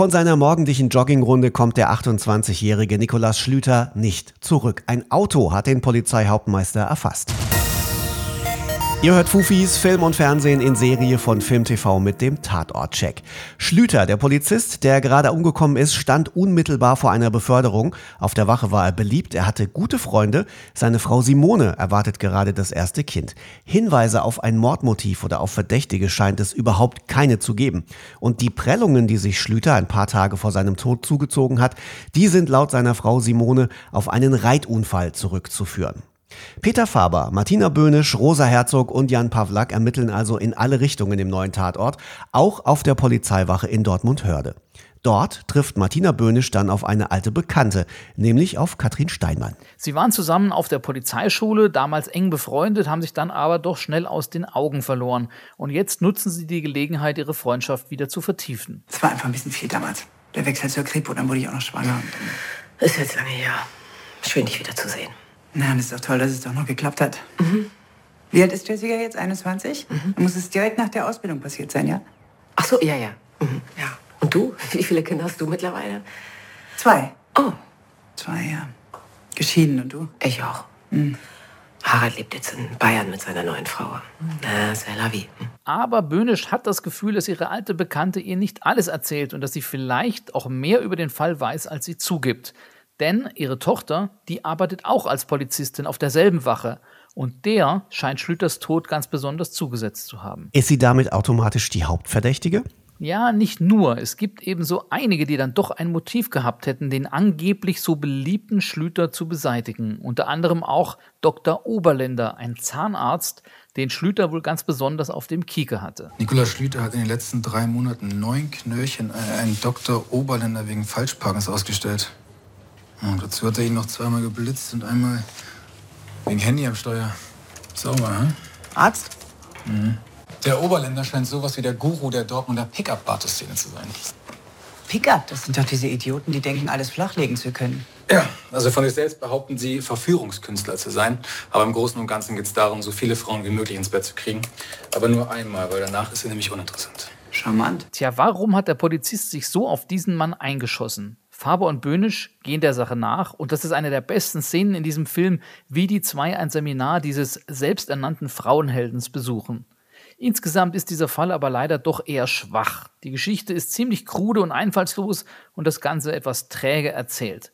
Von seiner morgendlichen Joggingrunde kommt der 28-jährige Nikolaus Schlüter nicht zurück. Ein Auto hat den Polizeihauptmeister erfasst. Ihr hört Fufis Film und Fernsehen in Serie von Film TV mit dem Tatortcheck. Schlüter, der Polizist, der gerade umgekommen ist, stand unmittelbar vor einer Beförderung. Auf der Wache war er beliebt, er hatte gute Freunde. Seine Frau Simone erwartet gerade das erste Kind. Hinweise auf ein Mordmotiv oder auf Verdächtige scheint es überhaupt keine zu geben. Und die Prellungen, die sich Schlüter ein paar Tage vor seinem Tod zugezogen hat, die sind laut seiner Frau Simone auf einen Reitunfall zurückzuführen. Peter Faber, Martina Böhnisch, Rosa Herzog und Jan Pawlak ermitteln also in alle Richtungen im neuen Tatort, auch auf der Polizeiwache in Dortmund-Hörde. Dort trifft Martina Böhnisch dann auf eine alte Bekannte, nämlich auf Katrin Steinmann. Sie waren zusammen auf der Polizeischule, damals eng befreundet, haben sich dann aber doch schnell aus den Augen verloren. Und jetzt nutzen sie die Gelegenheit, ihre Freundschaft wieder zu vertiefen. Es war einfach ein bisschen viel damals. Der Wechsel zur Kripo, dann wurde ich auch noch schwanger. Ist jetzt lange her. Schön, dich wiederzusehen. Na, das ist doch toll, dass es doch noch geklappt hat. Mhm. Wie alt ist Jessica jetzt? 21? Mhm. Dann muss es direkt nach der Ausbildung passiert sein, ja? Ach so, ja, ja. Mhm. ja. Und du? Wie viele Kinder hast du mittlerweile? Zwei. Oh. Zwei, ja. Geschieden und du? Ich auch. Mhm. Harald lebt jetzt in Bayern mit seiner neuen Frau. Na, c'est la vie. Aber Böhnisch hat das Gefühl, dass ihre alte Bekannte ihr nicht alles erzählt und dass sie vielleicht auch mehr über den Fall weiß, als sie zugibt. Denn ihre Tochter, die arbeitet auch als Polizistin auf derselben Wache. Und der scheint Schlüters Tod ganz besonders zugesetzt zu haben. Ist sie damit automatisch die Hauptverdächtige? Ja, nicht nur. Es gibt ebenso einige, die dann doch ein Motiv gehabt hätten, den angeblich so beliebten Schlüter zu beseitigen. Unter anderem auch Dr. Oberländer, ein Zahnarzt, den Schlüter wohl ganz besonders auf dem Kieker hatte. Nikolaus Schlüter hat in den letzten drei Monaten neun Knöllchen an einen Dr. Oberländer wegen Falschparkens ausgestellt. Und dazu hat er ihn noch zweimal geblitzt und einmal wegen Handy am Steuer. Sauber, hm? Arzt? Mhm. Der Oberländer scheint sowas wie der Guru der Dortmunder Pickup-Barteszene zu sein. Pickup? Das sind doch diese Idioten, die denken, alles flachlegen zu können. Ja, also von sich selbst behaupten sie, Verführungskünstler zu sein. Aber im Großen und Ganzen geht es darum, so viele Frauen wie möglich ins Bett zu kriegen. Aber nur einmal, weil danach ist sie nämlich uninteressant. Charmant. Tja, warum hat der Polizist sich so auf diesen Mann eingeschossen? Faber und Böhnisch gehen der Sache nach und das ist eine der besten Szenen in diesem Film, wie die zwei ein Seminar dieses selbsternannten Frauenheldens besuchen. Insgesamt ist dieser Fall aber leider doch eher schwach. Die Geschichte ist ziemlich krude und einfallslos und das Ganze etwas träge erzählt.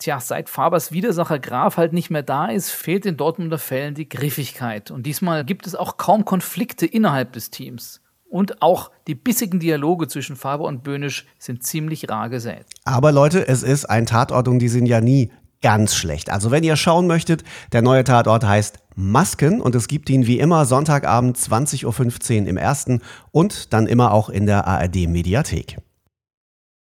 Tja, seit Fabers Widersacher Graf halt nicht mehr da ist, fehlt den Dortmunder Fällen die Griffigkeit. Und diesmal gibt es auch kaum Konflikte innerhalb des Teams. Und auch die bissigen Dialoge zwischen Faber und Böhnisch sind ziemlich rar gesät. Aber Leute, es ist ein Tatort und die sind ja nie ganz schlecht. Also wenn ihr schauen möchtet, der neue Tatort heißt Masken und es gibt ihn wie immer Sonntagabend 20.15 Uhr im ersten und dann immer auch in der ARD Mediathek.